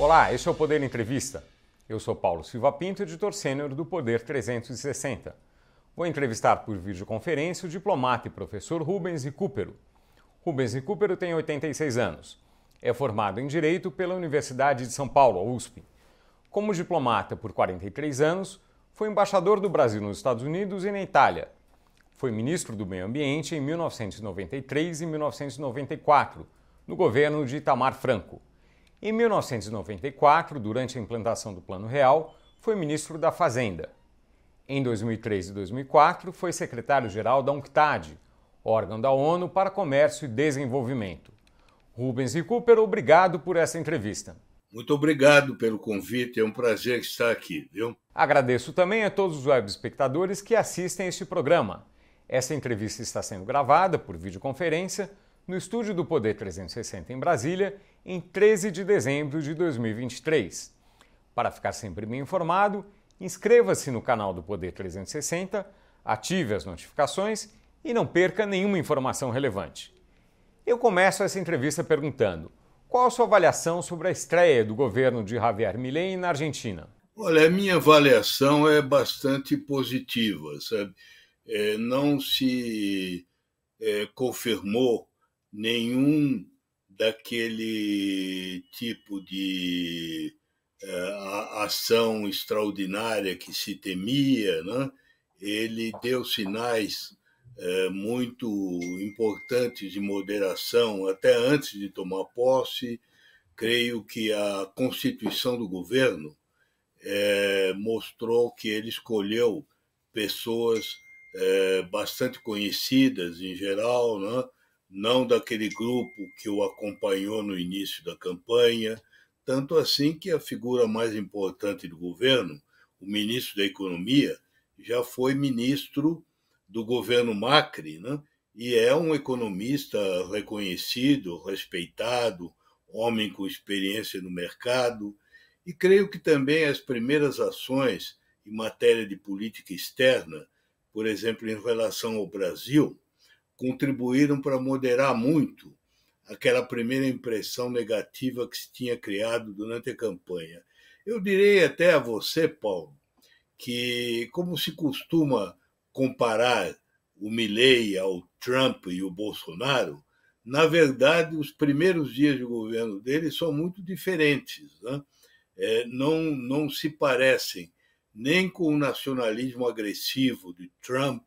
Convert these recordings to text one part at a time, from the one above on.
Olá, este é o Poder Entrevista. Eu sou Paulo Silva Pinto, editor sênior do Poder 360. Vou entrevistar por videoconferência o diplomata e professor Rubens Recupero. Rubens Recupero tem 86 anos. É formado em Direito pela Universidade de São Paulo, USP. Como diplomata por 43 anos, foi embaixador do Brasil nos Estados Unidos e na Itália. Foi ministro do Meio Ambiente em 1993 e 1994, no governo de Itamar Franco. Em 1994, durante a implantação do Plano Real, foi ministro da Fazenda. Em 2003 e 2004, foi secretário-geral da UNCTAD, órgão da ONU para Comércio e Desenvolvimento. Rubens e Cooper, obrigado por essa entrevista. Muito obrigado pelo convite, é um prazer estar aqui, viu? Agradeço também a todos os web espectadores que assistem a este programa. Essa entrevista está sendo gravada por videoconferência no estúdio do Poder 360 em Brasília em 13 de dezembro de 2023. Para ficar sempre bem informado, inscreva-se no canal do Poder 360, ative as notificações e não perca nenhuma informação relevante. Eu começo essa entrevista perguntando: qual a sua avaliação sobre a estreia do governo de Javier Milei na Argentina? Olha, a minha avaliação é bastante positiva, sabe? É, não se é, confirmou nenhum daquele tipo de uh, ação extraordinária que se temia, né? ele deu sinais uh, muito importantes de moderação até antes de tomar posse. Creio que a constituição do governo uh, mostrou que ele escolheu pessoas bastante conhecidas em geral, né? Não daquele grupo que o acompanhou no início da campanha, tanto assim que a figura mais importante do governo, o ministro da Economia, já foi ministro do governo Macri, né? e é um economista reconhecido, respeitado, homem com experiência no mercado, e creio que também as primeiras ações em matéria de política externa, por exemplo, em relação ao Brasil, contribuíram para moderar muito aquela primeira impressão negativa que se tinha criado durante a campanha. Eu direi até a você, Paulo, que como se costuma comparar o Milley ao Trump e o Bolsonaro, na verdade, os primeiros dias de governo dele são muito diferentes. Né? É, não, não se parecem nem com o nacionalismo agressivo de Trump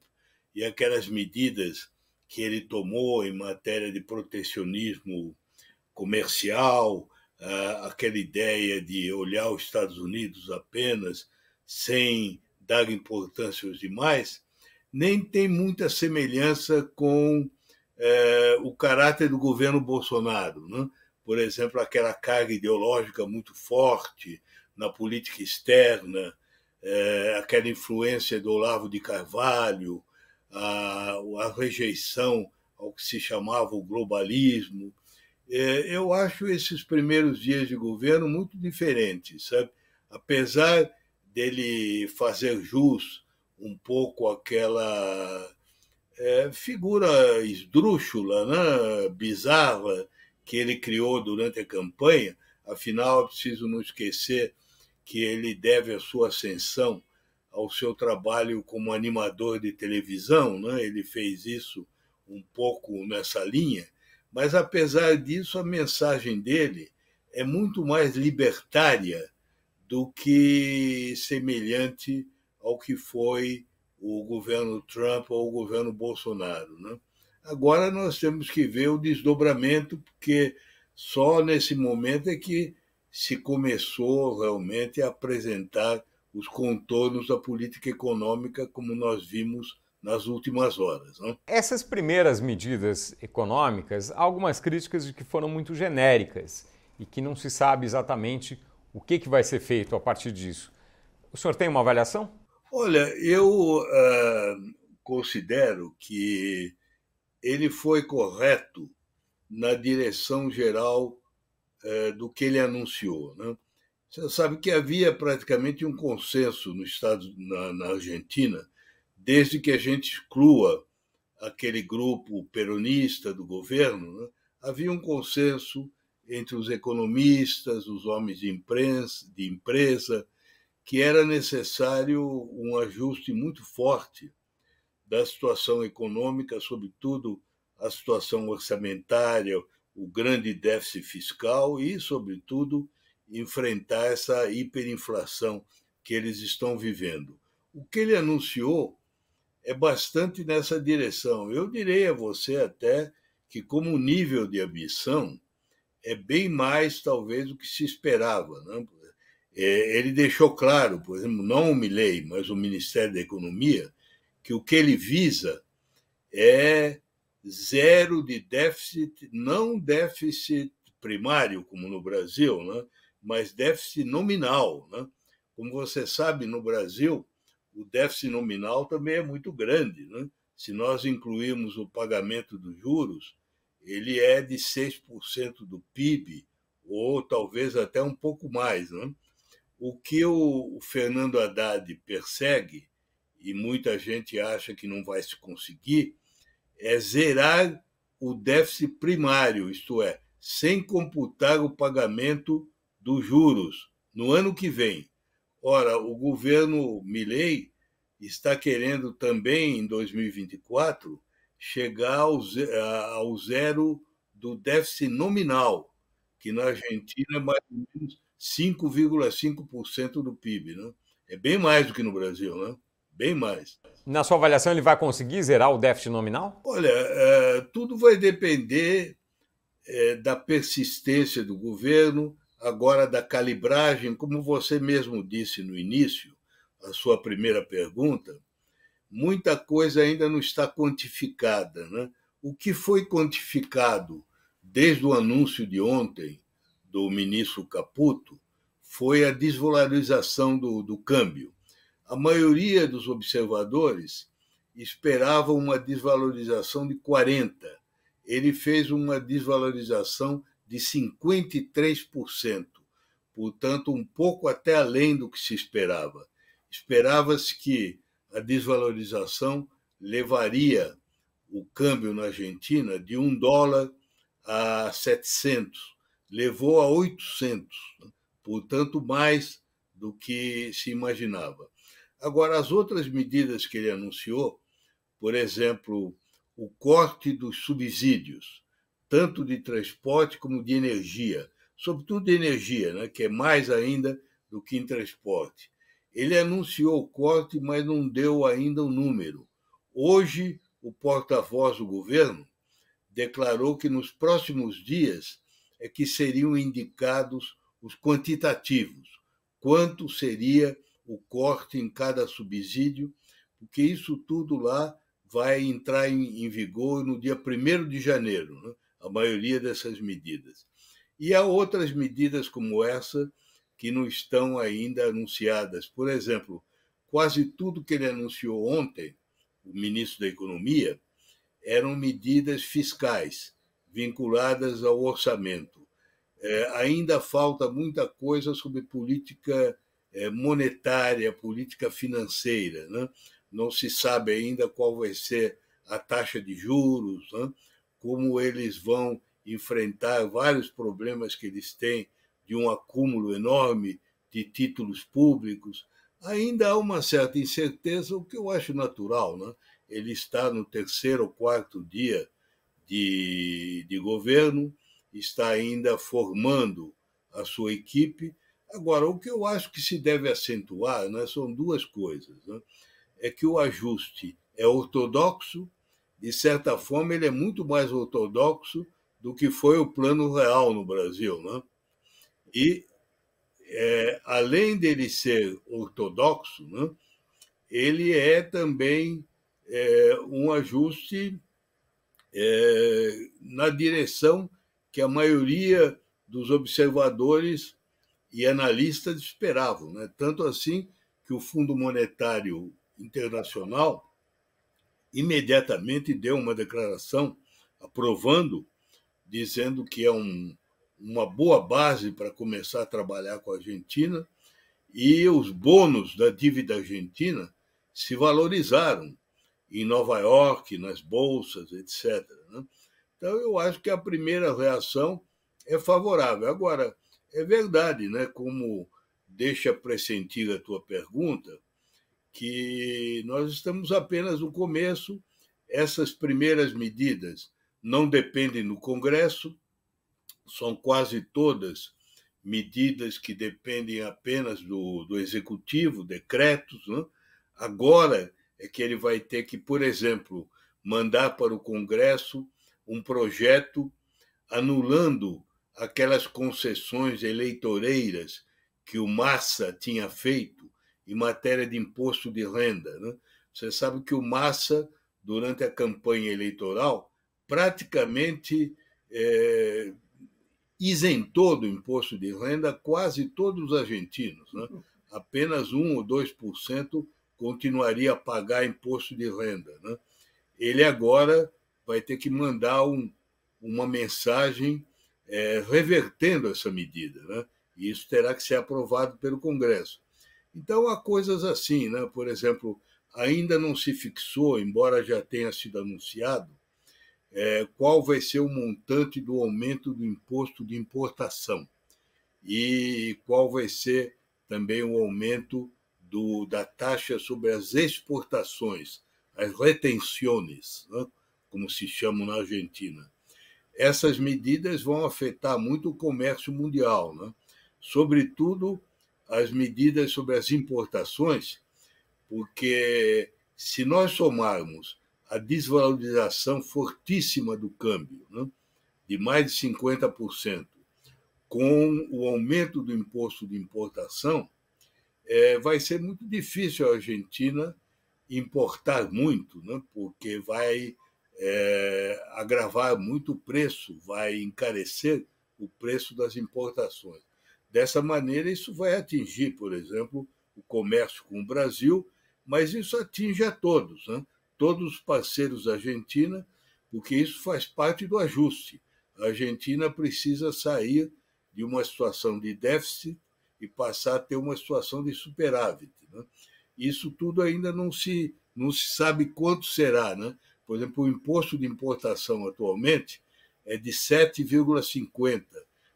e aquelas medidas que ele tomou em matéria de protecionismo comercial, aquela ideia de olhar os Estados Unidos apenas sem dar importância aos demais, nem tem muita semelhança com é, o caráter do governo Bolsonaro. Né? Por exemplo, aquela carga ideológica muito forte na política externa, é, aquela influência do Olavo de Carvalho, a, rejeição ao que se chamava o globalismo. É, eu acho esses primeiros dias de governo muito diferentes, sabe? Apesar dele fazer jus um pouco àquela é, figura esdrúxula, né? bizarra, que ele criou durante a campanha, afinal, é preciso não esquecer que ele deve a sua ascensão ao seu trabalho como animador de televisão, né? ele fez isso um pouco nessa linha, mas apesar disso, a mensagem dele é muito mais libertária do que semelhante ao que foi o governo Trump ou o governo Bolsonaro. Né? Agora nós temos que ver o desdobramento, porque só nesse momento é que se começou realmente a apresentar os contornos da política econômica como nós vimos nas últimas horas. Né? Essas primeiras medidas econômicas, há algumas críticas de que foram muito genéricas e que não se sabe exatamente o que, que vai ser feito a partir disso. O senhor tem uma avaliação? Olha, eu uh, considero que ele foi correto na direção geral uh, do que ele anunciou. Né? Você sabe que havia praticamente um consenso no estado, na, na Argentina, desde que a gente exclua aquele grupo peronista do governo, né? havia um consenso entre os economistas, os homens de, imprensa, de empresa, que era necessário um ajuste muito forte da situação econômica, sobretudo a situação orçamentária, o grande déficit fiscal e, sobretudo, enfrentar essa hiperinflação que eles estão vivendo. O que ele anunciou é bastante nessa direção. Eu direi a você até que, como nível de ambição, é bem mais, talvez, do que se esperava. Né? É, ele deixou claro, por exemplo, não o Milley, mas o Ministério da Economia, que o que ele visa é zero de déficit, não déficit primário, como no Brasil, né? Mas déficit nominal. Né? Como você sabe, no Brasil, o déficit nominal também é muito grande. Né? Se nós incluirmos o pagamento dos juros, ele é de 6% do PIB, ou talvez até um pouco mais. Né? O que o Fernando Haddad persegue, e muita gente acha que não vai se conseguir, é zerar o déficit primário, isto é, sem computar o pagamento dos juros no ano que vem. Ora, o governo Milley está querendo também, em 2024, chegar ao zero do déficit nominal, que na Argentina é mais ou menos 5,5% do PIB. Né? É bem mais do que no Brasil, né? bem mais. Na sua avaliação, ele vai conseguir zerar o déficit nominal? Olha, é, tudo vai depender é, da persistência do governo, agora da calibragem, como você mesmo disse no início, a sua primeira pergunta, muita coisa ainda não está quantificada. Né? O que foi quantificado desde o anúncio de ontem do ministro Caputo foi a desvalorização do, do câmbio. A maioria dos observadores esperava uma desvalorização de 40. Ele fez uma desvalorização de 53%, portanto, um pouco até além do que se esperava. Esperava-se que a desvalorização levaria o câmbio na Argentina de um dólar a 700 levou a 800, né? portanto, mais do que se imaginava. Agora, as outras medidas que ele anunciou, por exemplo, o corte dos subsídios, tanto de transporte como de energia, sobretudo de energia, né, que é mais ainda do que em transporte. Ele anunciou o corte, mas não deu ainda o um número. Hoje, o porta-voz do governo declarou que nos próximos dias é que seriam indicados os quantitativos, quanto seria o corte em cada subsídio, porque isso tudo lá vai entrar em, em vigor no dia 1 de janeiro, né? A maioria dessas medidas. E há outras medidas como essa que não estão ainda anunciadas. Por exemplo, quase tudo que ele anunciou ontem, o ministro da Economia, eram medidas fiscais vinculadas ao orçamento. É, ainda falta muita coisa sobre política é, monetária, política financeira. Né? Não se sabe ainda qual vai ser a taxa de juros, né? Como eles vão enfrentar vários problemas que eles têm de um acúmulo enorme de títulos públicos. Ainda há uma certa incerteza, o que eu acho natural. Né? Ele está no terceiro ou quarto dia de, de governo, está ainda formando a sua equipe. Agora, o que eu acho que se deve acentuar né, são duas coisas. Né? É que o ajuste é ortodoxo, de certa forma, ele é muito mais ortodoxo do que foi o plano real no Brasil. Né? E, é, além dele ser ortodoxo, né, ele é também é, um ajuste é, na direção que a maioria dos observadores e analistas esperavam. Né? Tanto assim que o Fundo Monetário Internacional imediatamente deu uma declaração aprovando, dizendo que é um, uma boa base para começar a trabalhar com a Argentina e os bônus da dívida argentina se valorizaram em Nova York, nas bolsas, etc. Né? Então, eu acho que a primeira reação é favorável. Agora, é verdade, né? como deixa pressentir a tua pergunta, que nós estamos apenas no começo, essas primeiras medidas não dependem do Congresso, são quase todas medidas que dependem apenas do, do Executivo, decretos. Né? Agora é que ele vai ter que, por exemplo, mandar para o Congresso um projeto anulando aquelas concessões eleitoreiras que o Massa tinha feito em matéria de imposto de renda. Né? Você sabe que o Massa, durante a campanha eleitoral, praticamente é, isentou do imposto de renda quase todos os argentinos. Né? Apenas 1 ou 2% continuaria a pagar imposto de renda. Né? Ele agora vai ter que mandar um, uma mensagem é, revertendo essa medida. Né? E isso terá que ser aprovado pelo Congresso. Então, há coisas assim, né? por exemplo, ainda não se fixou, embora já tenha sido anunciado, é, qual vai ser o montante do aumento do imposto de importação e qual vai ser também o aumento do, da taxa sobre as exportações, as retenções, né, como se chamam na Argentina. Essas medidas vão afetar muito o comércio mundial, né? sobretudo as medidas sobre as importações, porque se nós somarmos a desvalorização fortíssima do câmbio, né, de mais de 50%, com o aumento do imposto de importação, é, vai ser muito difícil a Argentina importar muito, né, porque vai é, agravar muito o preço, vai encarecer o preço das importações. Dessa maneira, isso vai atingir, por exemplo, o comércio com o Brasil, mas isso atinge a todos. Né? todos os parceiros da Argentina, porque isso faz parte do ajuste. A Argentina precisa sair de uma situação de déficit e passar a ter uma situação de superávit. Né? Isso tudo ainda não se, não se sabe quanto será. Né? Por exemplo, o imposto de importação atualmente é de 7,50.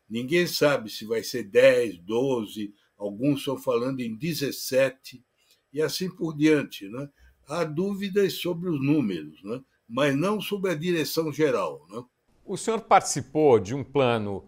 Ninguém sabe se vai ser 10, 12, alguns estão falando em 17 e assim por diante. Né? há dúvidas sobre os números, né? mas não sobre a direção geral. Né? O senhor participou de um plano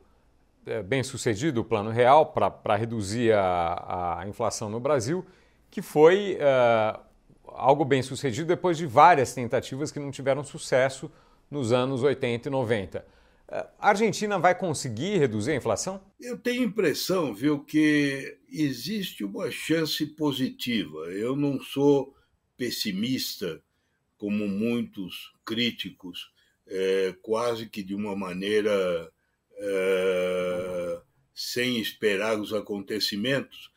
é, bem sucedido, o Plano Real, para reduzir a, a, inflação no Brasil, que foi uh, algo bem sucedido depois de várias tentativas que não tiveram sucesso nos anos 80 e 90. A Argentina vai conseguir reduzir a inflação? Eu tenho impressão, viu, que existe uma chance positiva. Eu não sou pessimista, como muitos críticos, é, quase que de uma maneira é, sem esperar os acontecimentos,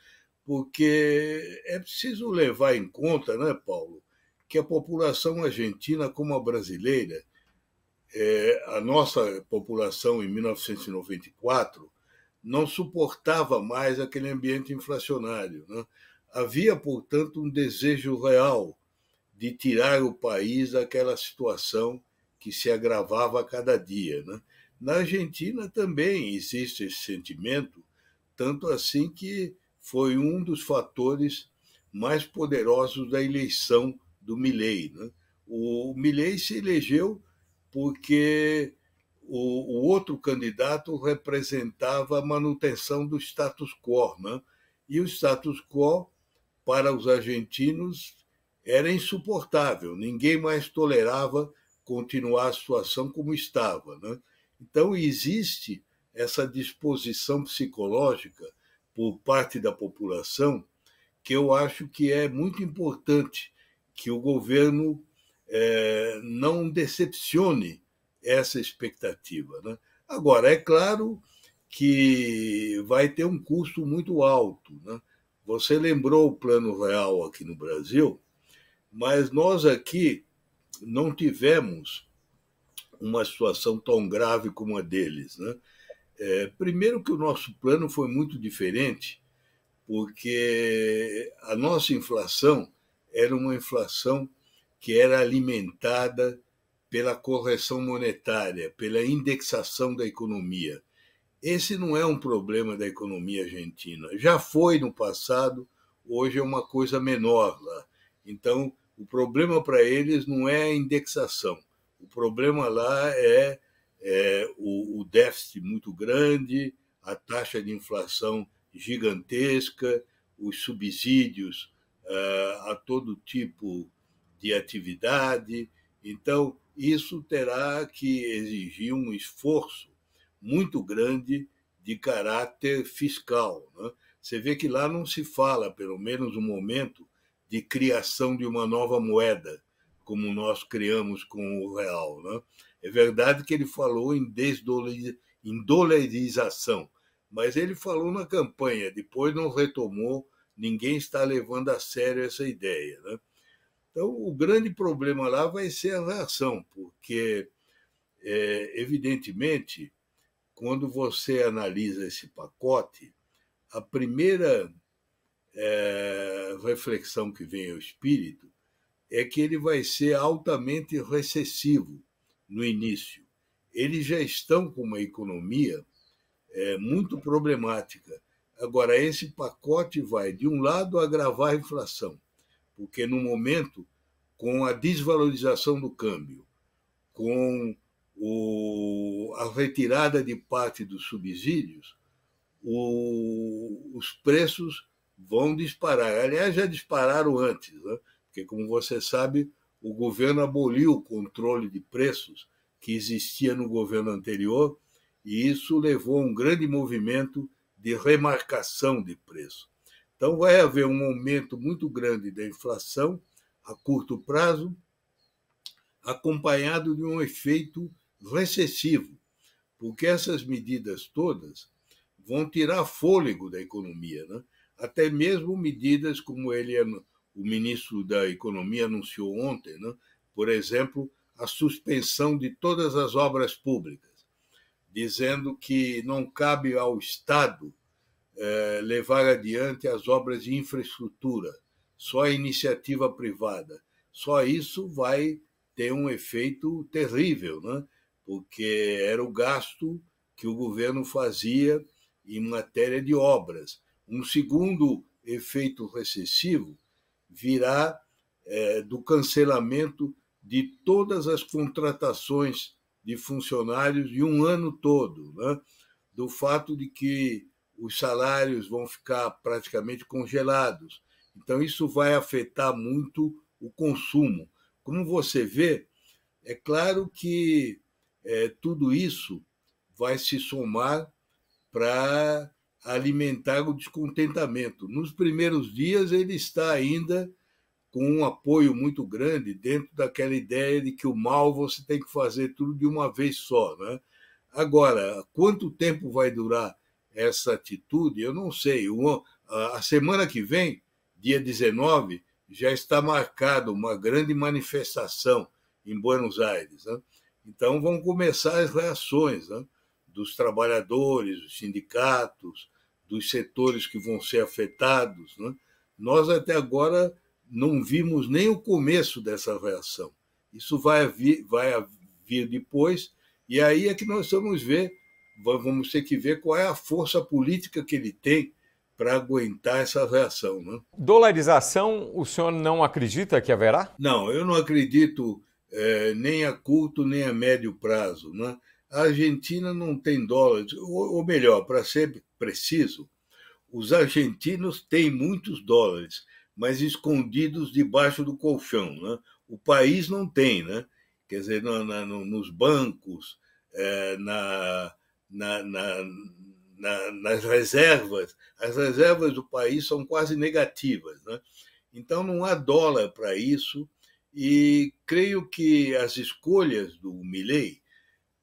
porque é preciso levar em conta, né, Paulo, que a população argentina, como a brasileira, é, a nossa população em 1994 não suportava mais aquele ambiente inflacionário. Né? Havia, portanto, um desejo real de tirar o país daquela situação que se agravava a cada dia. Né? Na Argentina também existe esse sentimento, tanto assim que foi um dos fatores mais poderosos da eleição do Milley. Né? O Milley se elegeu porque o, o, outro candidato representava a manutenção do status quo. Né? E o status quo para os argentinos era insuportável, ninguém mais tolerava continuar a situação como estava. Né? Então, existe essa disposição psicológica por parte da população que eu acho que é muito importante que o governo é, não decepcione essa expectativa. Né? Agora, é claro que vai ter um custo muito alto. Né? Você lembrou o Plano Real aqui no Brasil, mas nós aqui não tivemos uma situação tão grave como a deles. Né? É, primeiro, que o nosso plano foi muito diferente, porque a nossa inflação era uma inflação que era alimentada pela correção monetária, pela indexação da economia. esse não é um problema da economia argentina. Já foi no passado, hoje é uma coisa menor lá. Então, o problema para eles não é a indexação. O problema lá é, é o, o déficit muito grande, a taxa de inflação gigantesca, os subsídios uh, a todo tipo de atividade. Então, isso terá que exigir um esforço muito grande de caráter fiscal. Né? Você vê que lá não se fala, pelo menos no momento, de criação de uma nova moeda, como nós criamos com o real. Né? É verdade que ele falou em desdolarização, mas ele falou na campanha, depois não retomou, ninguém está levando a sério essa ideia. Né? Então, o grande problema lá vai ser a reação, porque, é, evidentemente, quando você analisa esse pacote, a primeira é, reflexão que vem ao espírito é que ele vai ser altamente recessivo no início. Eles já estão com uma economia é, muito problemática. Agora, esse pacote vai, de um lado, agravar a inflação, porque no momento, com a desvalorização do câmbio, com o, a retirada de parte dos subsídios, o, os preços vão disparar. Aliás, já dispararam antes, né? porque, como você sabe, o governo aboliu o controle de preços que existia no governo anterior, e isso levou a um grande movimento de remarcação de preço. Então, vai haver um aumento muito grande da inflação a curto prazo, acompanhado de um efeito recessivo, porque essas medidas todas vão tirar fôlego da economia. Né? até mesmo medidas como ele, o ministro da Economia anunciou ontem, né? por exemplo, a suspensão de todas as obras públicas, dizendo que não cabe ao Estado levar adiante as obras de infraestrutura, só a iniciativa privada. Só isso vai ter um efeito terrível, né? porque era o gasto que o governo fazia em matéria de obras. Um segundo efeito recessivo virá é, do cancelamento de todas as contratações de funcionários de um ano todo, né? do fato de que os salários vão ficar praticamente congelados. Então, isso vai afetar muito o consumo. Como você vê, é claro que é, tudo isso vai se somar para alimentar o descontentamento. Nos primeiros dias, ele está ainda com um apoio muito grande dentro daquela ideia de que o mal você tem que fazer tudo de uma vez só. Né? Agora, quanto tempo vai durar essa atitude, eu não sei. a semana que vem, dia 19, já está marcada uma grande manifestação em Buenos Aires. Né? Então vão começar as reações né? dos trabalhadores, dos sindicatos, dos setores que vão ser afetados. Né? Nós até agora não vimos nem o começo dessa reação. Isso vai vir, vai vir depois, e aí é que nós vamos ver, vamos ter que ver qual é a força política que ele tem para aguentar essa reação. Né? Dolarização, o senhor não acredita que haverá? Não, eu não acredito é, nem a curto nem a médio prazo. Né? A Argentina não tem dólares, ou, ou melhor, para ser preciso, os argentinos têm muitos dólares, mas escondidos debaixo do colchão. Né? O país não tem, né? quer dizer, na, na, nos bancos, é, na, nas reservas, as reservas do país são quase negativas. Né? Então não há dólar para isso, e creio que as escolhas do Milley,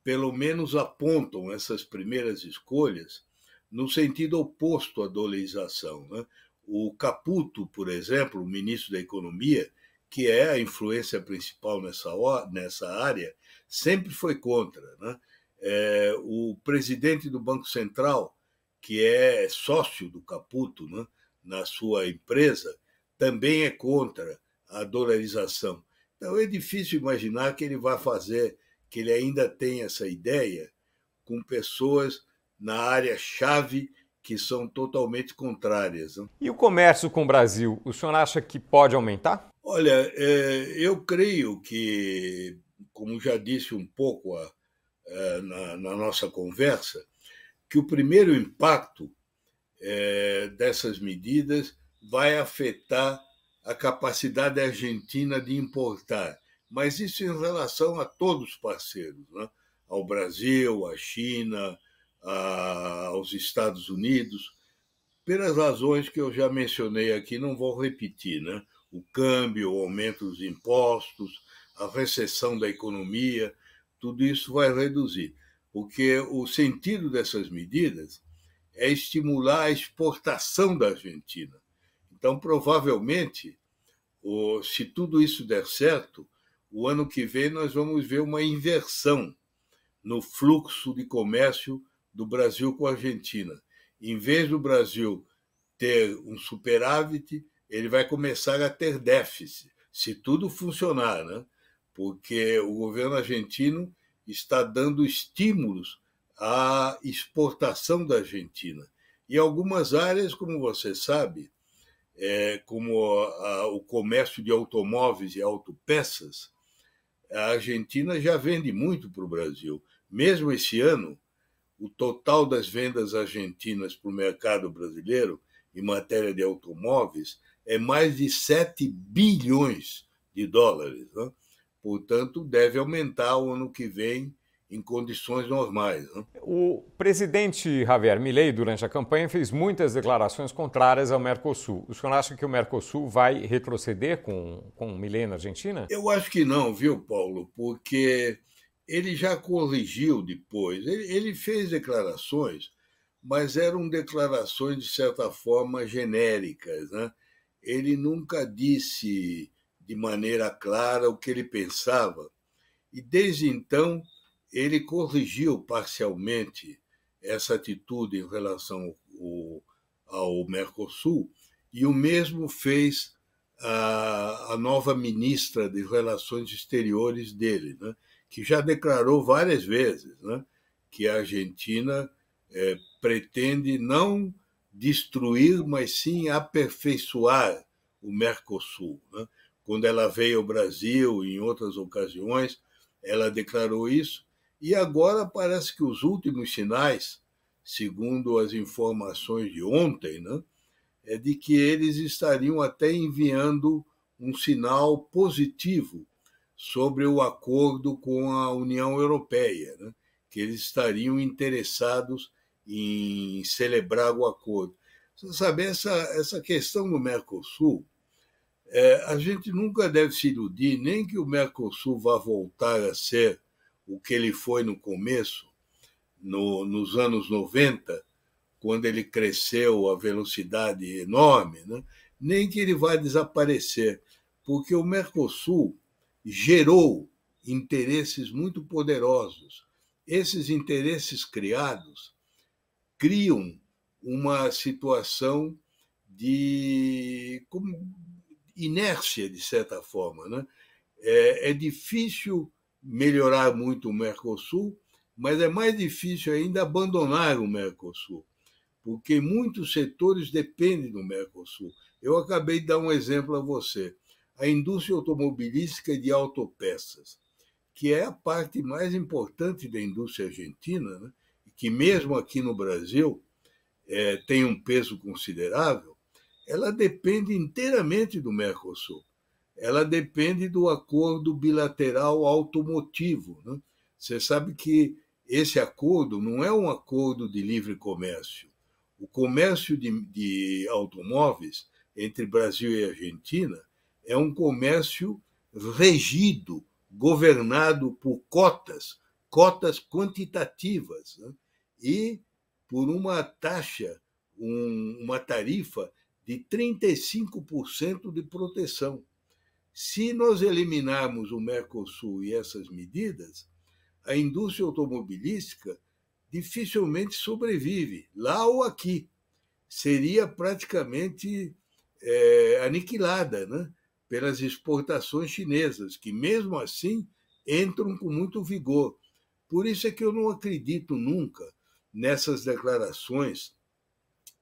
pelo menos apontam essas primeiras escolhas no sentido oposto à dolarização. Né? O Caputo, por exemplo, o ministro da Economia, que é a influência principal nessa, nessa área, sempre foi contra. Né? É, o presidente do Banco Central, que é sócio do Caputo né, na sua empresa, também é contra a dolarização. Então é difícil imaginar que ele vai fazer, que ele ainda tem essa ideia com pessoas na área-chave que são totalmente contrárias. Né? E o comércio com o Brasil, o senhor acha que pode aumentar? Olha, é, eu creio que, como já disse um pouco a, é, na, na, nossa conversa, que o primeiro impacto é, dessas medidas vai afetar a capacidade argentina de importar, mas isso em relação a todos os parceiros, né? ao Brasil, à China, a, aos Estados Unidos, pelas razões que eu já mencionei aqui, não vou repetir, né? O câmbio, o aumento dos impostos, a recessão da economia, tudo isso vai reduzir, porque o sentido dessas medidas é estimular a exportação da Argentina. Então, provavelmente, se tudo isso der certo, o ano que vem nós vamos ver uma inversão no fluxo de comércio do Brasil com a Argentina. Em vez do Brasil ter um superávit, ele vai começar a ter déficit, se tudo funcionar, né? Porque o governo argentino está dando estímulos à exportação da Argentina. E algumas áreas, como você sabe, é, como a, o comércio de automóveis e autopeças, a Argentina já vende muito para o Brasil. Mesmo esse ano, o total das vendas argentinas para o mercado brasileiro em matéria de automóveis é mais de 7 bilhões de dólares. Né? Portanto, deve aumentar o ano que vem em condições normais. Né? O presidente Javier Milei, durante a campanha, fez muitas declarações contrárias ao Mercosul. O senhor acha que o Mercosul vai retroceder com, com o Milei na Argentina? Eu acho que não, viu, Paulo? Porque ele já corrigiu depois. Ele, ele fez declarações, mas eram declarações, de certa forma, genéricas. Né? Ele nunca disse de maneira clara o que ele pensava. E desde então, ele corrigiu parcialmente essa atitude em relação ao, ao Mercosul, e o mesmo fez a, a nova ministra de Relações Exteriores dele, né? que já declarou várias vezes né, que a Argentina é, pretende não destruir, mas sim aperfeiçoar o Mercosul. Né? Quando ela veio ao Brasil, em outras ocasiões, ela declarou isso, e agora parece que os últimos sinais, segundo as informações de ontem, né, é de que eles estariam até enviando um sinal positivo sobre o acordo com a União Europeia, né? que eles estariam interessados em celebrar o acordo. Você sabe, essa, essa questão do Mercosul, é, a gente nunca deve se iludir, nem que o Mercosul vá voltar a ser o que ele foi no começo, no, nos anos 90, quando ele cresceu a velocidade enorme, né? nem que ele vá desaparecer, porque o Mercosul gerou interesses muito poderosos. Esses interesses criados criam uma situação de inércia, de certa forma. Né? É, é difícil melhorar muito o Mercosul, mas é mais difícil ainda abandonar o Mercosul, porque muitos setores dependem do Mercosul. Eu acabei de dar um exemplo a você a indústria automobilística de autopeças, que é a parte mais importante da indústria argentina, né? que mesmo aqui no Brasil é, tem um peso considerável, ela depende inteiramente do Mercosul. Ela depende do acordo bilateral automotivo. Né? Você sabe que esse acordo não é um acordo de livre comércio. O comércio de, de automóveis entre Brasil e Argentina é um comércio regido, governado por cotas, cotas quantitativas, né? e por uma taxa, um, uma tarifa de 35% de proteção. Se nós eliminarmos o Mercosul e essas medidas, a indústria automobilística dificilmente sobrevive, lá ou aqui. Seria praticamente é, aniquilada, né? pelas exportações chinesas, que mesmo assim entram com muito vigor. Por isso é que eu não acredito nunca nessas declarações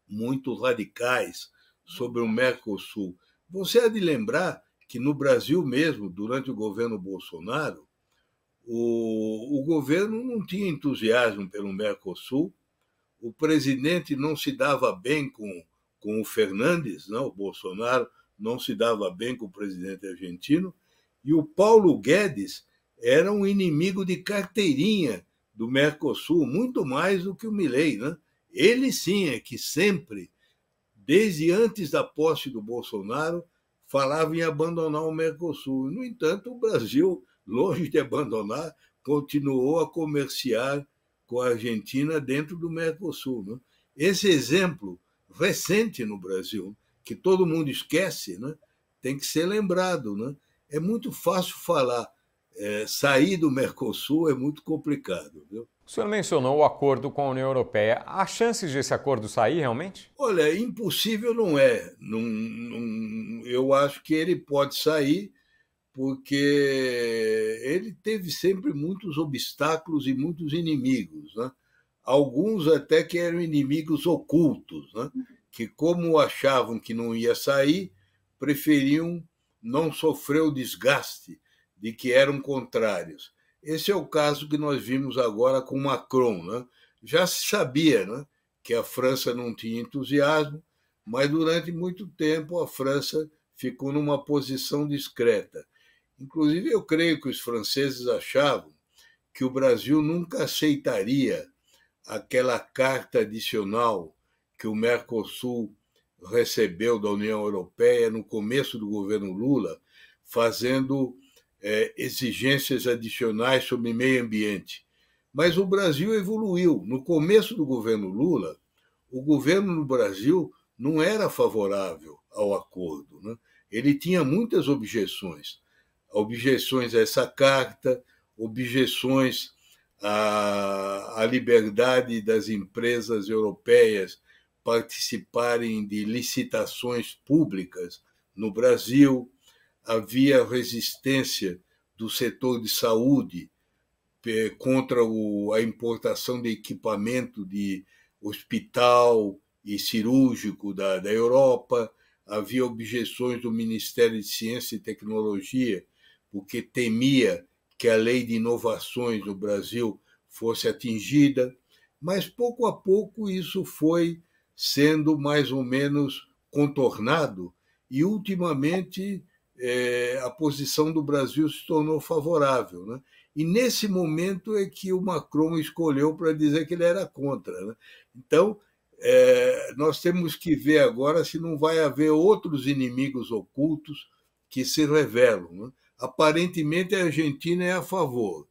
muito radicais sobre o Mercosul. Você há de lembrar que no Brasil mesmo, durante o governo Bolsonaro, o, o governo não tinha entusiasmo pelo Mercosul, o presidente não se dava bem com, com o Fernandes, não, o Bolsonaro não se dava bem com o presidente argentino, e o Paulo Guedes era um inimigo de carteirinha do Mercosul, muito mais do que o Milei. Né? Ele sim é que sempre, desde antes da posse do Bolsonaro, falava em abandonar o Mercosul. No entanto, o Brasil, longe de abandonar, continuou a comerciar com a Argentina dentro do Mercosul. Né? Esse exemplo recente no Brasil, que todo mundo esquece, né? tem que ser lembrado. Né? É muito fácil falar. É, sair do Mercosul é muito complicado. Viu? O senhor mencionou o acordo com a União Europeia. Há chances de esse acordo sair realmente? Olha, impossível não é. Não, não, eu acho que ele pode sair porque ele teve sempre muitos obstáculos e muitos inimigos. Né? Alguns até que eram inimigos ocultos, né? que, como achavam que não ia sair, preferiam não sofrer o desgaste de que eram contrários. Esse é o caso que nós vimos agora com Macron. Né? Já se sabia né, que a França não tinha entusiasmo, mas durante muito tempo a França ficou numa posição discreta. Inclusive, eu creio que os franceses achavam que o Brasil nunca aceitaria aquela carta adicional que o Mercosul recebeu da União Europeia no começo do governo Lula, fazendo é, exigências adicionais sobre meio ambiente. Mas o Brasil evoluiu. No começo do governo Lula, o governo no Brasil não era favorável ao acordo. Né? Ele tinha muitas objeções. Objeções a essa carta, objeções à, à liberdade das empresas europeias participarem de licitações públicas no Brasil, havia resistência do setor de saúde contra a importação de equipamento de hospital e cirúrgico da, da Europa, havia objeções do Ministério de Ciência e Tecnologia, porque temia que a lei de inovações no Brasil fosse atingida, mas pouco a pouco isso foi sendo mais ou menos contornado e ultimamente é, a posição do Brasil se tornou favorável. Né? E nesse momento é que o Macron escolheu para dizer que ele era contra. Né? Então, é, nós temos que ver agora se não vai haver outros inimigos ocultos que se revelam. Né? Aparentemente, a Argentina é a favor,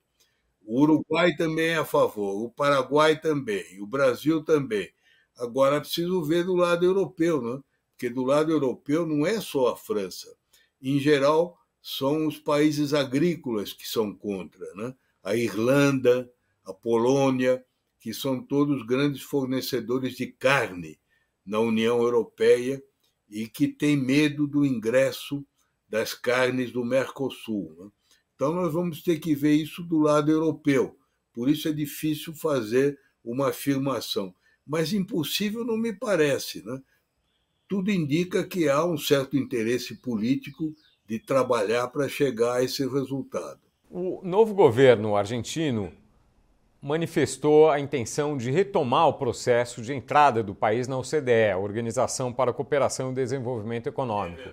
o Uruguai também é a favor, o Paraguai também, o Brasil também. Agora, é preciso ver do lado europeu, né? porque do lado europeu não é só a França em geral, são os países agrícolas que são contra, né? a Irlanda, a Polônia, que são todos grandes fornecedores de carne na União Europeia e que têm medo do ingresso das carnes do Mercosul. Né? Então, nós vamos ter que ver isso do lado europeu. Por isso é difícil fazer uma afirmação. Mas impossível não me parece. Né? Tudo indica que há um certo interesse político de trabalhar para chegar a esse resultado. O novo governo argentino manifestou a intenção de retomar o processo de entrada do país na OCDE, Organização para a Cooperação e Desenvolvimento Econômico.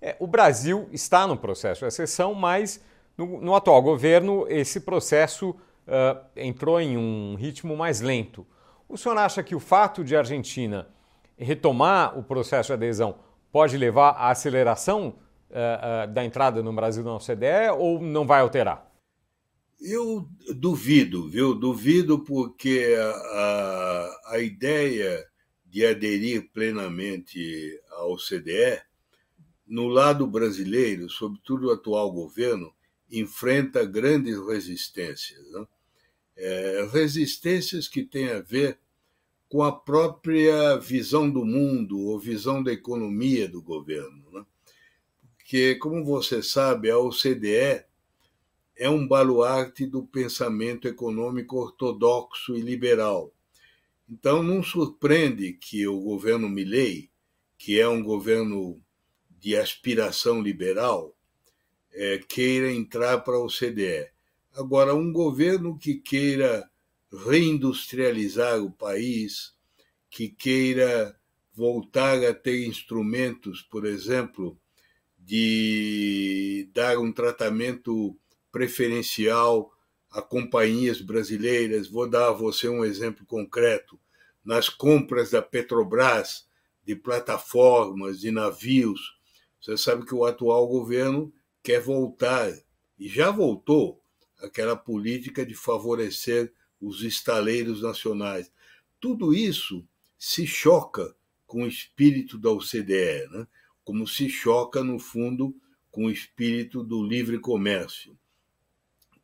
É, o Brasil está no processo de acessão, mas no, no atual governo esse processo uh, entrou em um ritmo mais lento. O senhor acha que o fato de a Argentina retomar o processo de adesão pode levar à aceleração uh, uh, da entrada no Brasil na OCDE ou não vai alterar? Eu duvido, viu? Duvido porque a, a ideia de aderir plenamente à OCDE, no lado brasileiro, sobretudo o atual governo, enfrenta grandes resistências. Né? É, resistências que têm a ver com a própria visão do mundo ou visão da economia do governo. Né? Porque, como você sabe, a OCDE é um baluarte do pensamento econômico ortodoxo e liberal. Então, não surpreende que o governo Milley, que é um governo de aspiração liberal, é, queira entrar para a OCDE. Agora, um governo que queira reindustrializar o país, que queira voltar a ter instrumentos, por exemplo, de dar um tratamento preferencial a companhias brasileiras. Vou dar a você um exemplo concreto. Nas compras da Petrobras de plataformas, de navios, você sabe que o atual governo quer voltar, e já voltou, aquela política de favorecer os estaleiros nacionais. Tudo isso se choca com o espírito da OCDE, né? como se choca, no fundo, com o espírito do livre comércio.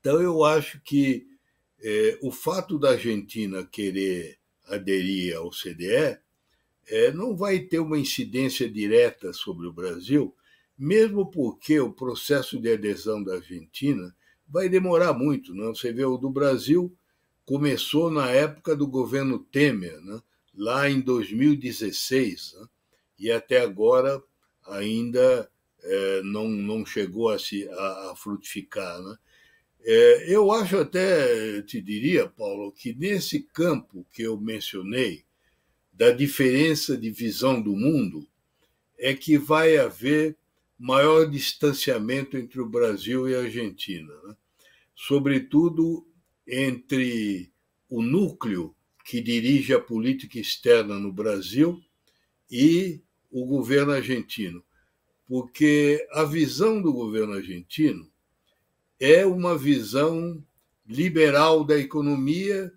Então, eu acho que é, o fato da Argentina querer aderir ao CDE é, não vai ter uma incidência direta sobre o Brasil, mesmo porque o processo de adesão da Argentina vai demorar muito. Não? Você vê, o do Brasil começou na época do governo Temer, né? lá em 2016, né? e até agora ainda é, não, não chegou a, se, a, a frutificar. Né? É, eu acho até, te diria, Paulo, que nesse campo que eu mencionei, da diferença de visão do mundo, é que vai haver maior distanciamento entre o Brasil e a Argentina, né? sobretudo entre o núcleo que dirige a política externa no Brasil e o governo argentino, porque a visão do governo argentino é uma visão liberal da economia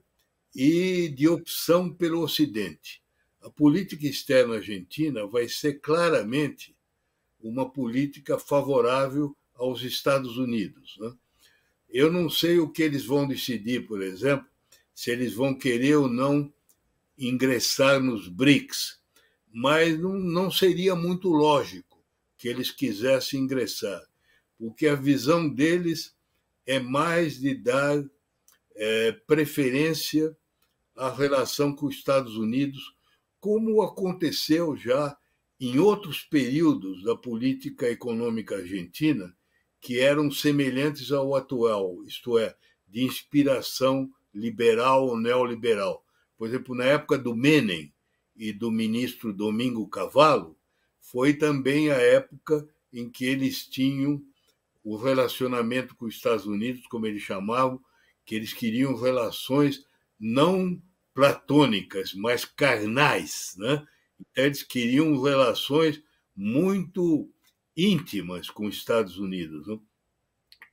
e de opção pelo Ocidente. A política externa argentina vai ser claramente uma política favorável aos Estados Unidos. Né? Eu não sei o que eles vão decidir, por exemplo, se eles vão querer ou não ingressar nos BRICS, mas não, não seria muito lógico que eles quisessem ingressar porque a visão deles é mais de dar é, preferência à relação com os Estados Unidos, como aconteceu já em outros períodos da política econômica argentina, que eram semelhantes ao atual, isto é, de inspiração liberal ou neoliberal. Por exemplo, na época do Menem e do ministro Domingo Cavallo, foi também a época em que eles tinham o relacionamento com os Estados Unidos, como eles chamavam, que eles queriam relações não platônicas, mas carnais. Né? Então, eles queriam relações muito íntimas com os Estados Unidos. Né?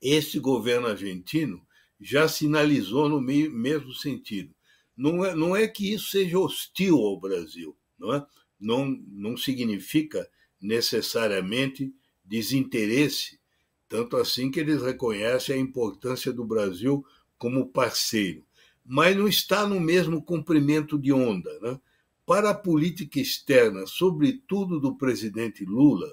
Esse governo argentino já sinalizou no mesmo sentido. Não é, não é que isso seja hostil ao Brasil, não, é? não, não significa necessariamente desinteresse tanto assim que eles reconhecem a importância do Brasil como parceiro. Mas não está no mesmo comprimento de onda. Né? Para a política externa, sobretudo do presidente Lula,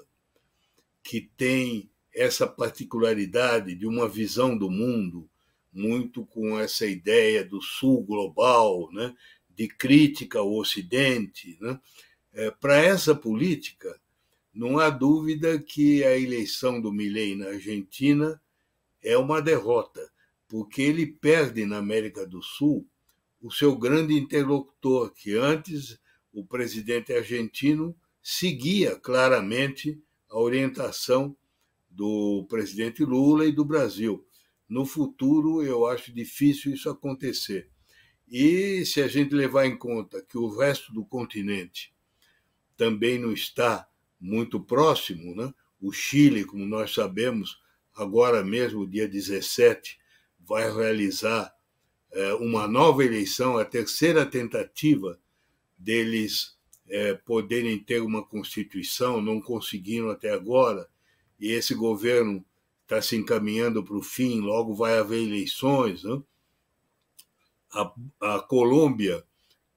que tem essa particularidade de uma visão do mundo muito com essa ideia do sul global, né? de crítica ao Ocidente. Né? É, Para essa política, não há dúvida que a eleição do Milei na Argentina é uma derrota, porque ele perde na América do Sul o seu grande interlocutor, que antes o presidente argentino seguia claramente a orientação do presidente Lula e do Brasil. No futuro, eu acho difícil isso acontecer. E se a gente levar em conta que o resto do continente também não está muito próximo, né? o Chile, como nós sabemos, agora mesmo, dia 17, vai realizar é, uma nova eleição, a terceira tentativa deles é, poderem ter uma constituição, não conseguiram até agora, e esse governo está se encaminhando para o fim, logo vai haver eleições. Né? A, a Colômbia,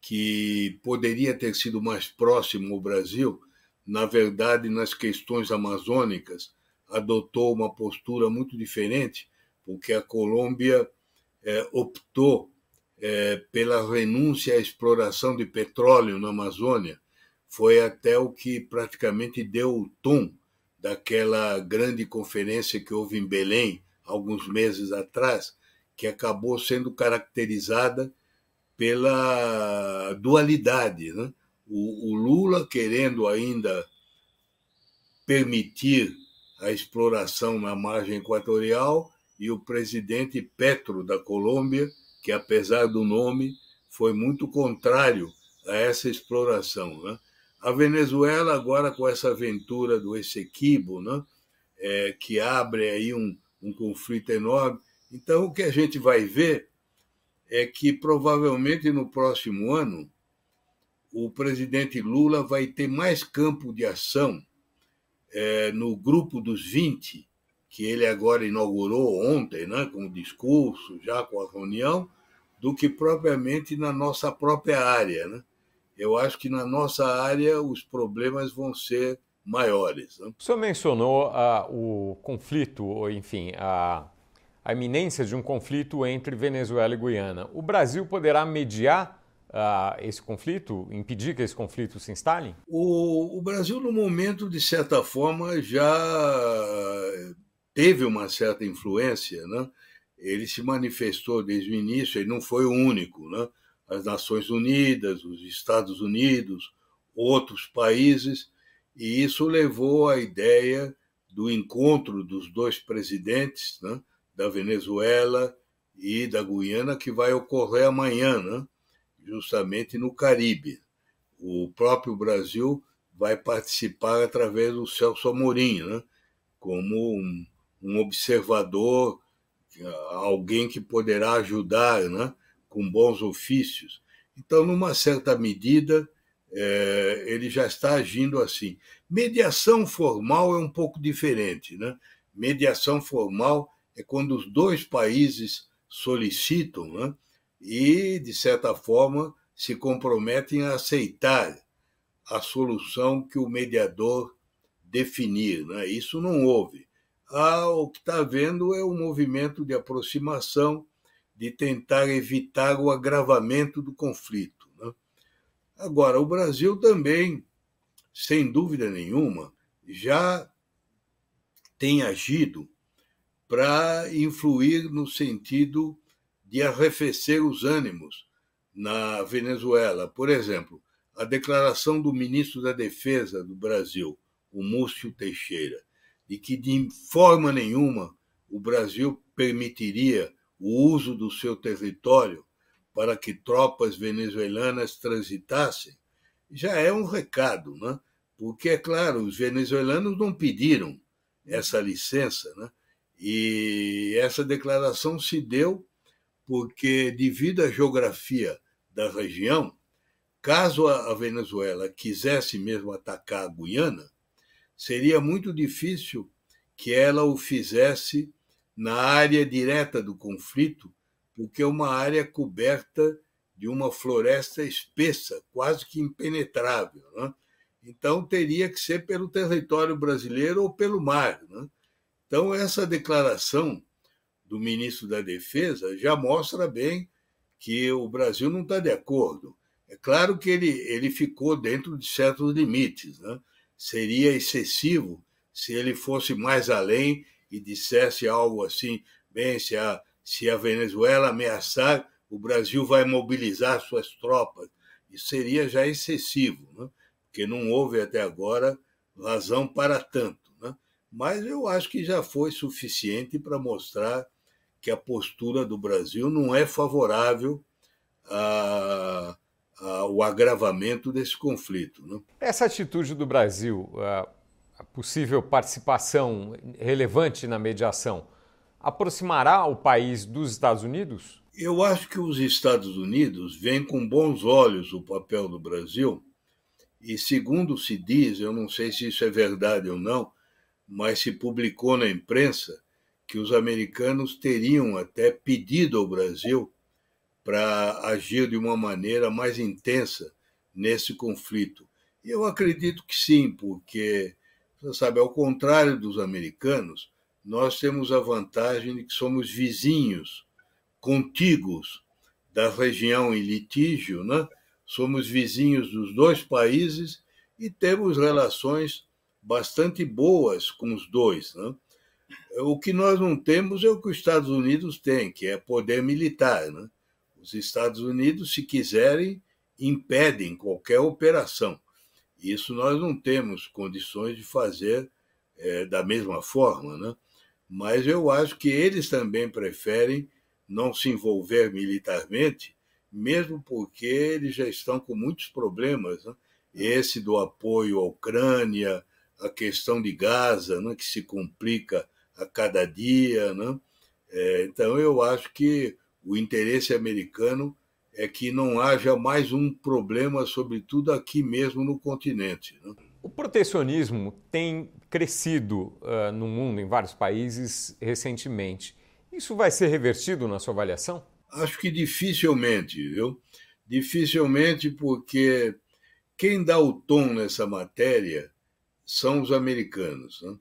que poderia ter sido mais próximo ao Brasil, na verdade, nas questões amazônicas, adotou uma postura muito diferente, porque a Colômbia é, optou é, pela renúncia à exploração de petróleo na Amazônia, foi até o que praticamente deu o tom daquela grande conferência que houve em Belém alguns meses atrás, que acabou sendo caracterizada pela dualidade. Né? O, o Lula querendo ainda permitir a exploração na margem equatorial e o presidente Petro da Colômbia, que apesar do nome foi muito contrário a essa exploração. Né? A Venezuela agora com essa aventura do Essequibo, né? É, que abre aí um, um conflito enorme. Então o que a gente vai ver é que provavelmente no próximo ano o presidente Lula vai ter mais campo de ação é, no grupo dos 20, que ele agora inaugurou ontem, né, com o discurso, já com a reunião, do que propriamente na nossa própria área. Né? Eu acho que na nossa área os problemas vão ser maiores. Né? O senhor mencionou uh, o conflito, ou enfim, a a iminência de um conflito entre Venezuela e Guiana. O Brasil poderá mediar uh, esse conflito, impedir que esse conflito se instale? O, o, Brasil, no momento, de certa forma, já teve uma certa influência. Né? Ele se manifestou desde o início, ele não foi o único. Né? As Nações Unidas, os Estados Unidos, outros países, e isso levou à ideia do encontro dos dois presidentes, né? da Venezuela e da Guiana, que vai ocorrer amanhã, né? justamente no Caribe. O próprio Brasil vai participar através do Celso Amorim, né? como um, um observador, alguém que poderá ajudar né? Com bons ofícios. Então, numa certa medida, é, ele já está agindo assim. Mediação formal é um pouco diferente. Né? Mediação formal é quando os dois países solicitam né, e, de certa forma, se comprometem a aceitar a solução que o mediador definir. Né? Isso não houve. Ah, o que está havendo é um movimento de aproximação, de tentar evitar o agravamento do conflito. Né? Agora, o Brasil também, sem dúvida nenhuma, já tem agido para influir no sentido de arrefecer os ânimos na Venezuela. Por exemplo, a declaração do ministro da Defesa do Brasil, o Múcio Teixeira, de que de forma nenhuma o Brasil permitiria o uso do seu território para que tropas venezuelanas transitassem, já é um recado, né? porque, é claro, os venezuelanos não pediram essa licença, né? E essa declaração se deu porque, devido à geografia da região, caso a Venezuela quisesse mesmo atacar a Guiana, seria muito difícil que ela o fizesse na área direta do conflito, porque é uma área coberta de uma floresta espessa, quase que impenetrável. Né? Então, teria que ser pelo território brasileiro ou pelo mar. Né? Então, essa declaração do ministro da Defesa já mostra bem que o Brasil não está de acordo. É claro que ele, ele ficou dentro de certos limites. Né? Seria excessivo se ele fosse mais além e dissesse algo assim: bem, se a, se a Venezuela ameaçar, o Brasil vai mobilizar suas tropas. Isso seria já excessivo, né? porque não houve até agora razão para tanto mas eu acho que já foi suficiente para mostrar que a postura do Brasil não é favorável ao agravamento desse conflito. Né? Essa atitude do Brasil, a possível participação relevante na mediação, aproximará o país dos Estados Unidos? Eu acho que os Estados Unidos veem com bons olhos o papel do Brasil, e segundo se diz, eu não sei se isso é verdade ou não, mas se publicou na imprensa que os americanos teriam até pedido ao Brasil para agir de uma maneira mais intensa nesse conflito. Eu acredito que sim, porque, sabe, ao contrário dos americanos, nós temos a vantagem de que somos vizinhos, contíguos da região em litígio, né? somos vizinhos dos dois países e temos relações bastante boas com os dois. Né? O que nós não temos é o que os Estados Unidos têm, que é poder militar. Né? Os Estados Unidos, se quiserem, impedem qualquer operação. Isso nós não temos condições de fazer é, da mesma forma. Né? Mas eu acho que eles também preferem não se envolver militarmente, mesmo porque eles já estão com muitos problemas. Né? Esse do apoio à Ucrânia, a questão de Gaza, né, que se complica a cada dia. Né? É, então, eu acho que o interesse americano é que não haja mais um problema, sobretudo aqui mesmo no continente. Né? O protecionismo tem crescido uh, no mundo, em vários países, recentemente. Isso vai ser revertido na sua avaliação? Acho que dificilmente, viu? Dificilmente, porque quem dá o tom nessa matéria são os americanos. Né?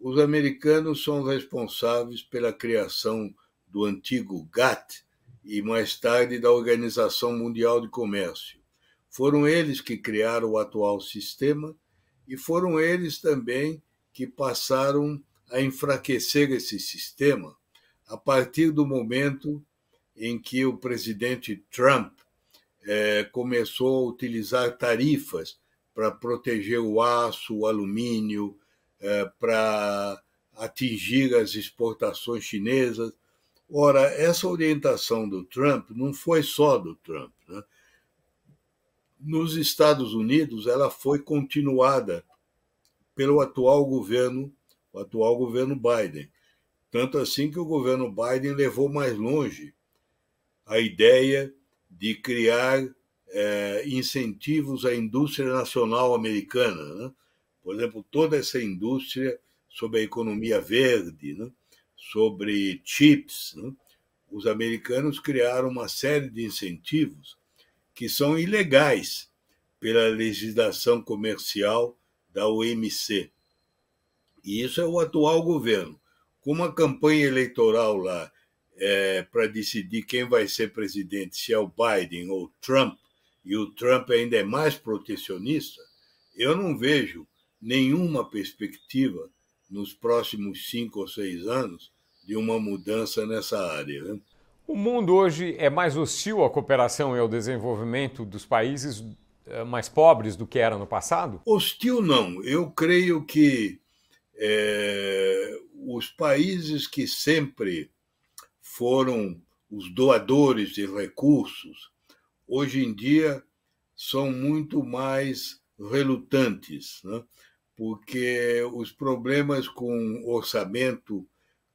Os americanos são responsáveis pela criação do antigo GATT e mais tarde da Organização Mundial de Comércio. Foram eles que criaram o atual sistema e foram eles também que passaram a enfraquecer esse sistema a partir do momento em que o presidente Trump eh, começou a utilizar tarifas para proteger o aço, o alumínio, é, para atingir as exportações chinesas. Ora, essa orientação do Trump não foi só do Trump. Né? Nos Estados Unidos, ela foi continuada pelo atual governo, o atual governo Biden. Tanto assim que o governo Biden levou mais longe a ideia de criar é, incentivos à indústria nacional americana. Né? Por exemplo, toda essa indústria sobre a economia verde, né? Sobre chips. Né? Os americanos criaram uma série de incentivos que são ilegais pela legislação comercial da OMC. E isso é o atual governo. Com uma campanha eleitoral lá é, para decidir quem vai ser presidente, se é o Biden ou Trump, e o Trump ainda é mais protecionista, eu não vejo nenhuma perspectiva nos próximos cinco ou seis anos de uma mudança nessa área. Né? O mundo hoje é mais hostil à cooperação e ao desenvolvimento dos países eh, mais pobres do que era no passado? Hostil não. Eu creio que é, os países que sempre foram os doadores de recursos, hoje em dia são muito mais relutantes, né? porque os problemas com orçamento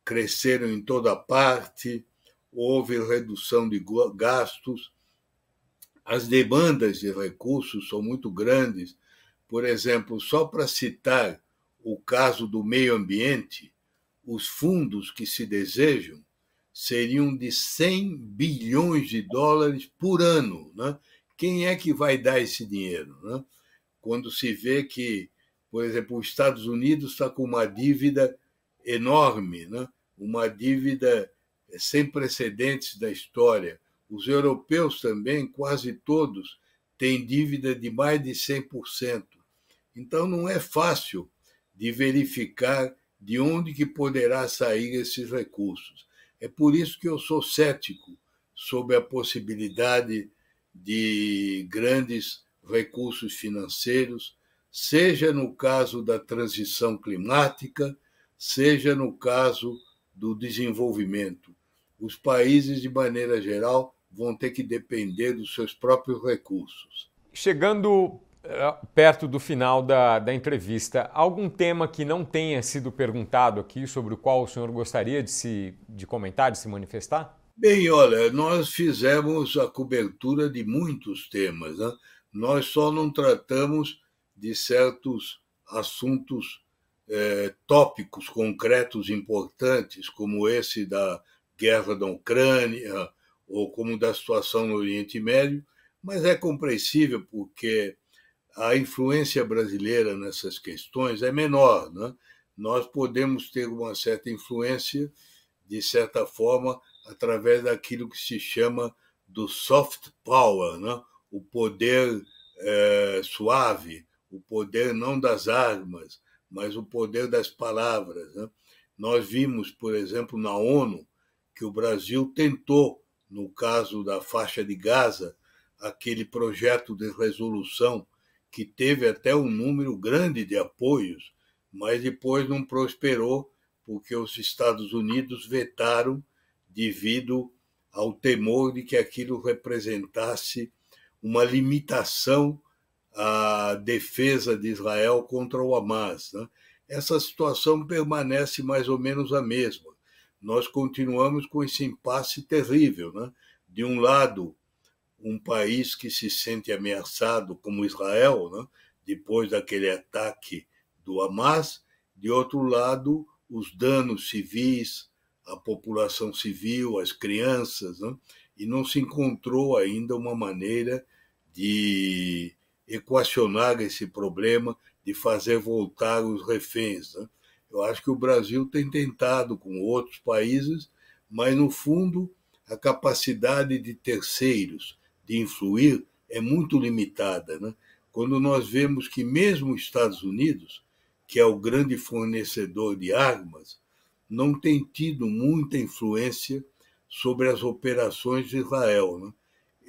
cresceram em toda parte, houve redução de gastos, as demandas de recursos são muito grandes. Por exemplo, só para citar o caso do meio ambiente, os fundos que se desejam seriam de 100 bilhões de dólares por ano. Né? Quem é que vai dar esse dinheiro? Né? Quando se vê que, por exemplo, os Estados Unidos está com uma dívida enorme, né? Uma dívida sem precedentes da história. Os europeus também, quase todos, têm dívida de mais de 100%. Então não é fácil de verificar de onde que poderá sair esses recursos. É por isso que eu sou cético sobre a possibilidade de grandes recursos financeiros, seja no caso da transição climática, seja no caso do desenvolvimento. Os países, de maneira geral, vão ter que depender dos seus próprios recursos. Chegando eh, perto do final da, da entrevista, algum tema que não tenha sido perguntado aqui, sobre o qual o senhor gostaria de, se, de comentar, de se manifestar? Bem, olha, nós fizemos a cobertura de muitos temas. Né? Nós só não tratamos de certos assuntos é, tópicos concretos importantes, como esse da guerra da Ucrânia ou como da situação no Oriente Médio, mas é compreensível porque a influência brasileira nessas questões é menor. Né? Nós podemos ter uma certa influência, de certa forma, através daquilo que se chama do soft power, né? o poder é, suave, o poder não das armas, mas o poder das palavras. Né? Nós vimos, por exemplo, na ONU, que o Brasil tentou, no caso da faixa de Gaza, aquele projeto de resolução que teve até um número grande de apoios, mas depois não prosperou porque os Estados Unidos vetaram devido ao temor de que aquilo representasse uma limitação à defesa de Israel contra o Hamas. Né? Essa situação permanece mais ou menos a mesma. Nós continuamos com esse impasse terrível. Né? De um lado, um país que se sente ameaçado, como Israel, né? depois daquele ataque do Hamas, de outro lado, os danos civis, a população civil, as crianças, né? e não se encontrou ainda uma maneira de equacionar esse problema, de fazer voltar os reféns. Né? Eu acho que o Brasil tem tentado com outros países, mas no fundo a capacidade de terceiros de influir é muito limitada. Né? Quando nós vemos que mesmo os Estados Unidos, que é o grande fornecedor de armas, não tem tido muita influência sobre as operações de Israel. Né?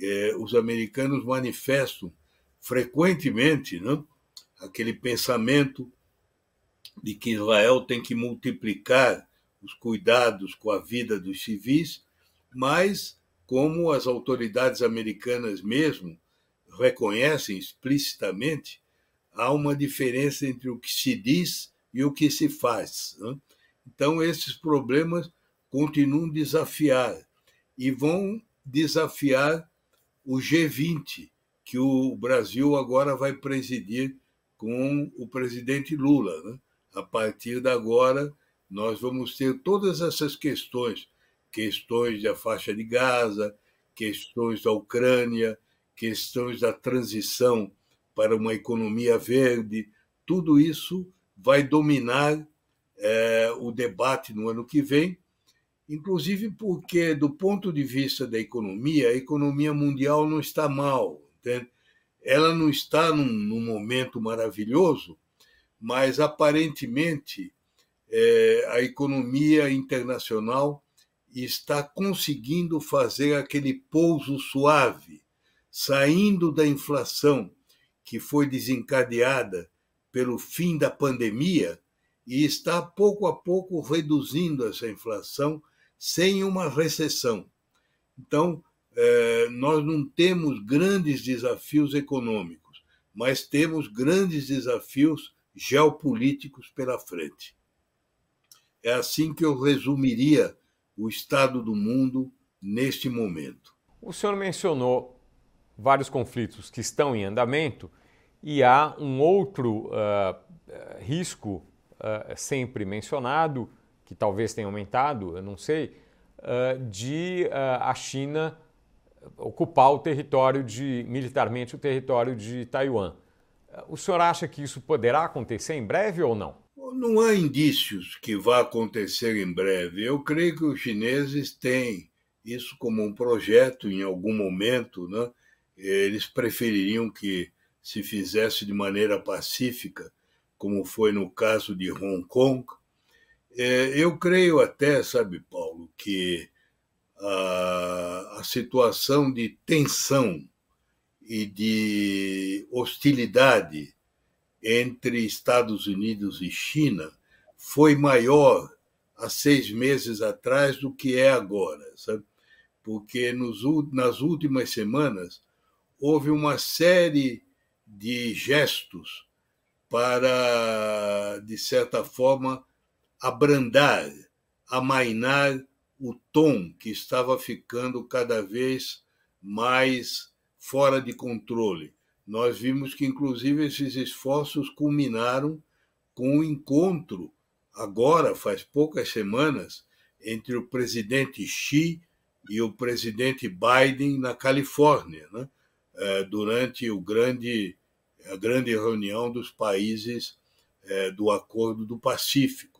É, os americanos manifestam frequentemente né, aquele pensamento de que Israel tem que multiplicar os cuidados com a vida dos civis, mas como as autoridades americanas mesmo reconhecem explicitamente, há uma diferença entre o que se diz e o que se faz. Né? Então, esses problemas continuam desafiar e vão desafiar o G20, que o Brasil agora vai presidir com o presidente Lula. Né? A partir de agora, nós vamos ter todas essas questões questões da faixa de Gaza, questões da Ucrânia, questões da transição para uma economia verde, tudo isso vai dominar é, o debate no ano que vem, inclusive porque, do ponto de vista da economia, a economia mundial não está mal. Entende? Ela não está num, num momento maravilhoso, mas aparentemente é, a economia internacional está conseguindo fazer aquele pouso suave, saindo da inflação que foi desencadeada pelo fim da pandemia e está pouco a pouco reduzindo essa inflação sem uma recessão. Então, nós não temos grandes desafios econômicos, mas temos grandes desafios geopolíticos pela frente. É assim que eu resumiria o estado do mundo neste momento. O senhor mencionou vários conflitos que estão em andamento e há um outro uh, risco uh, sempre mencionado, que talvez tenha aumentado, eu não sei, uh, de a China ocupar o território de, militarmente, o território de Taiwan. O senhor acha que isso poderá acontecer em breve ou não? Não há indícios que vá acontecer em breve. Eu creio que os chineses têm isso como um projeto em algum momento, né? Eles prefeririam que se fizesse de maneira pacífica, como foi no caso de Hong Kong. É, eu creio até, sabe, Paulo, que a, a situação de tensão e de hostilidade entre Estados Unidos e China foi maior há seis meses atrás do que é agora, sabe? Porque nos, nas últimas semanas houve uma série de gestos para, de certa forma, abrandar, amainar o tom que estava ficando cada vez mais fora de controle. Nós vimos que, inclusive, esses esforços culminaram com o um encontro, agora, faz poucas semanas, entre o presidente Xi e o presidente Biden na Califórnia, né? É, durante o grande, a grande reunião dos países é, do Acordo do Pacífico.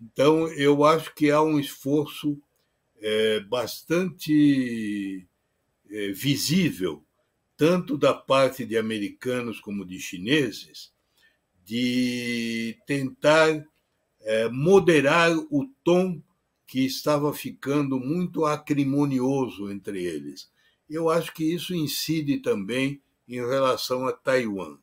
Então, eu acho que há um esforço é, bastante é, visível, tanto da parte de americanos como de chineses, de tentar é, moderar o tom que estava ficando muito acrimonioso entre eles. Eu acho que isso incide também em relação a Taiwan.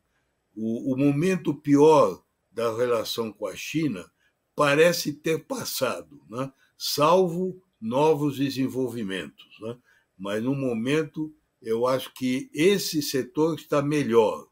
O, o momento pior da relação com a China parece ter passado, né? salvo novos desenvolvimentos. Né? Mas, no momento, eu acho que esse setor está melhor.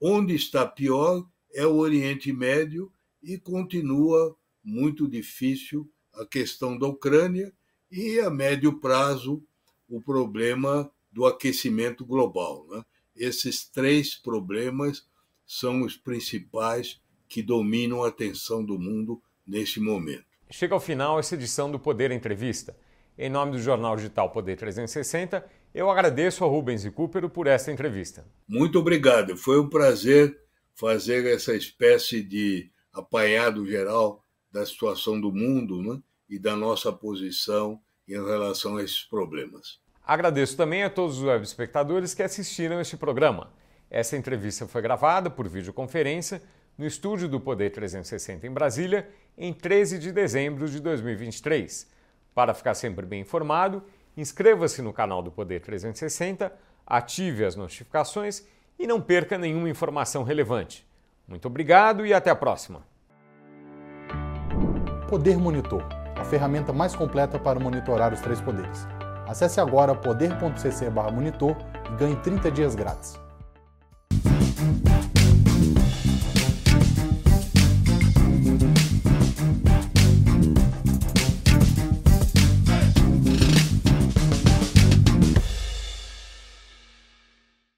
Onde está pior é o Oriente Médio e continua muito difícil a questão da Ucrânia e, a médio prazo, o problema do aquecimento global. Né? Esses três problemas são os principais que dominam a atenção do mundo nesse momento. Chega ao final essa edição do Poder Entrevista. Em nome do jornal digital Poder 360, eu agradeço a Rubens e Cooper por essa entrevista. Muito obrigado. Foi um prazer fazer essa espécie de apanhado geral da situação do mundo né? e da nossa posição em relação a esses problemas. Agradeço também a todos os web espectadores que assistiram este programa. Essa entrevista foi gravada por videoconferência no estúdio do Poder 360 em Brasília em 13 de dezembro de 2023. Para ficar sempre bem informado, inscreva-se no canal do Poder 360, ative as notificações e não perca nenhuma informação relevante. Muito obrigado e até a próxima. Poder Monitor, a ferramenta mais completa para monitorar os três poderes. Acesse agora poder.cc/monitor e ganhe 30 dias grátis.